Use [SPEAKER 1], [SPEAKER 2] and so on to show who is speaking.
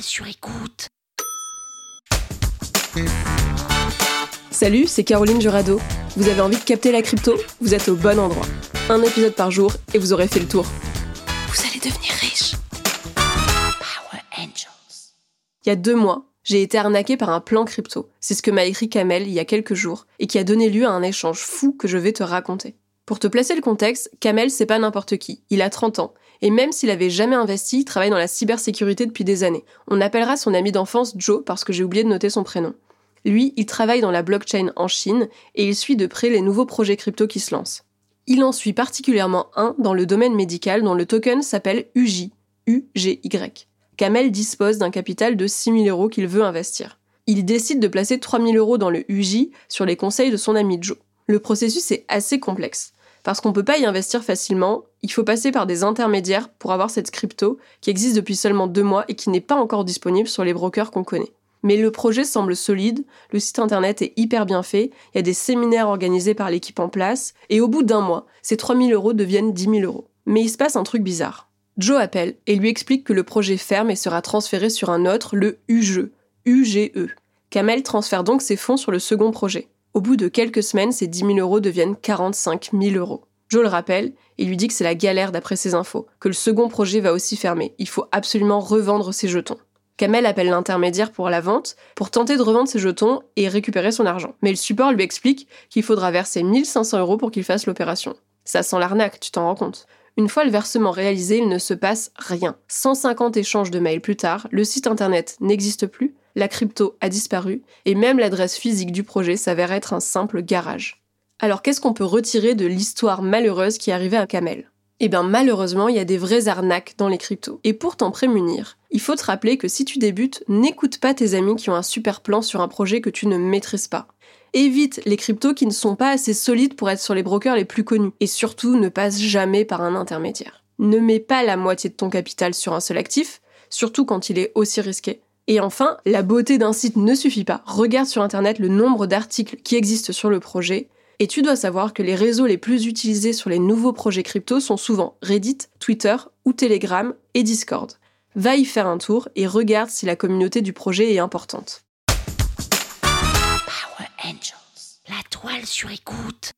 [SPEAKER 1] Sur écoute.
[SPEAKER 2] Salut, c'est Caroline Jurado. Vous avez envie de capter la crypto? Vous êtes au bon endroit. Un épisode par jour et vous aurez fait le tour.
[SPEAKER 1] Vous allez devenir riche. Power Angels.
[SPEAKER 2] Il y a deux mois, j'ai été arnaqué par un plan crypto. C'est ce que m'a écrit Kamel il y a quelques jours et qui a donné lieu à un échange fou que je vais te raconter. Pour te placer le contexte, Kamel, c'est pas n'importe qui. Il a 30 ans. Et même s'il avait jamais investi, il travaille dans la cybersécurité depuis des années. On appellera son ami d'enfance Joe parce que j'ai oublié de noter son prénom. Lui, il travaille dans la blockchain en Chine et il suit de près les nouveaux projets crypto qui se lancent. Il en suit particulièrement un dans le domaine médical dont le token s'appelle UJ, UGY. Kamel dispose d'un capital de 6 000 euros qu'il veut investir. Il décide de placer 3 000 euros dans le UJ sur les conseils de son ami Joe. Le processus est assez complexe parce qu'on ne peut pas y investir facilement, il faut passer par des intermédiaires pour avoir cette crypto qui existe depuis seulement deux mois et qui n'est pas encore disponible sur les brokers qu'on connaît. Mais le projet semble solide, le site internet est hyper bien fait, il y a des séminaires organisés par l'équipe en place, et au bout d'un mois, ces 3000 euros deviennent 10 000 euros. Mais il se passe un truc bizarre. Joe appelle et lui explique que le projet ferme et sera transféré sur un autre, le UGE. UGE. Kamel transfère donc ses fonds sur le second projet. Au bout de quelques semaines, ces 10 000 euros deviennent 45 000 euros. Joe le rappelle et lui dit que c'est la galère d'après ses infos, que le second projet va aussi fermer. Il faut absolument revendre ses jetons. Kamel appelle l'intermédiaire pour la vente, pour tenter de revendre ses jetons et récupérer son argent. Mais le support lui explique qu'il faudra verser 1500 euros pour qu'il fasse l'opération. Ça sent l'arnaque, tu t'en rends compte. Une fois le versement réalisé, il ne se passe rien. 150 échanges de mails plus tard, le site internet n'existe plus, la crypto a disparu, et même l'adresse physique du projet s'avère être un simple garage. Alors qu'est-ce qu'on peut retirer de l'histoire malheureuse qui est arrivée à Kamel? Eh bien malheureusement, il y a des vraies arnaques dans les cryptos. Et pour t'en prémunir, il faut te rappeler que si tu débutes, n'écoute pas tes amis qui ont un super plan sur un projet que tu ne maîtrises pas. Évite les cryptos qui ne sont pas assez solides pour être sur les brokers les plus connus. Et surtout, ne passe jamais par un intermédiaire. Ne mets pas la moitié de ton capital sur un seul actif, surtout quand il est aussi risqué. Et enfin, la beauté d'un site ne suffit pas. Regarde sur Internet le nombre d'articles qui existent sur le projet. Et tu dois savoir que les réseaux les plus utilisés sur les nouveaux projets crypto sont souvent Reddit, Twitter ou Telegram et Discord. Va y faire un tour et regarde si la communauté du projet est importante.
[SPEAKER 1] Power Angels. La toile sur écoute.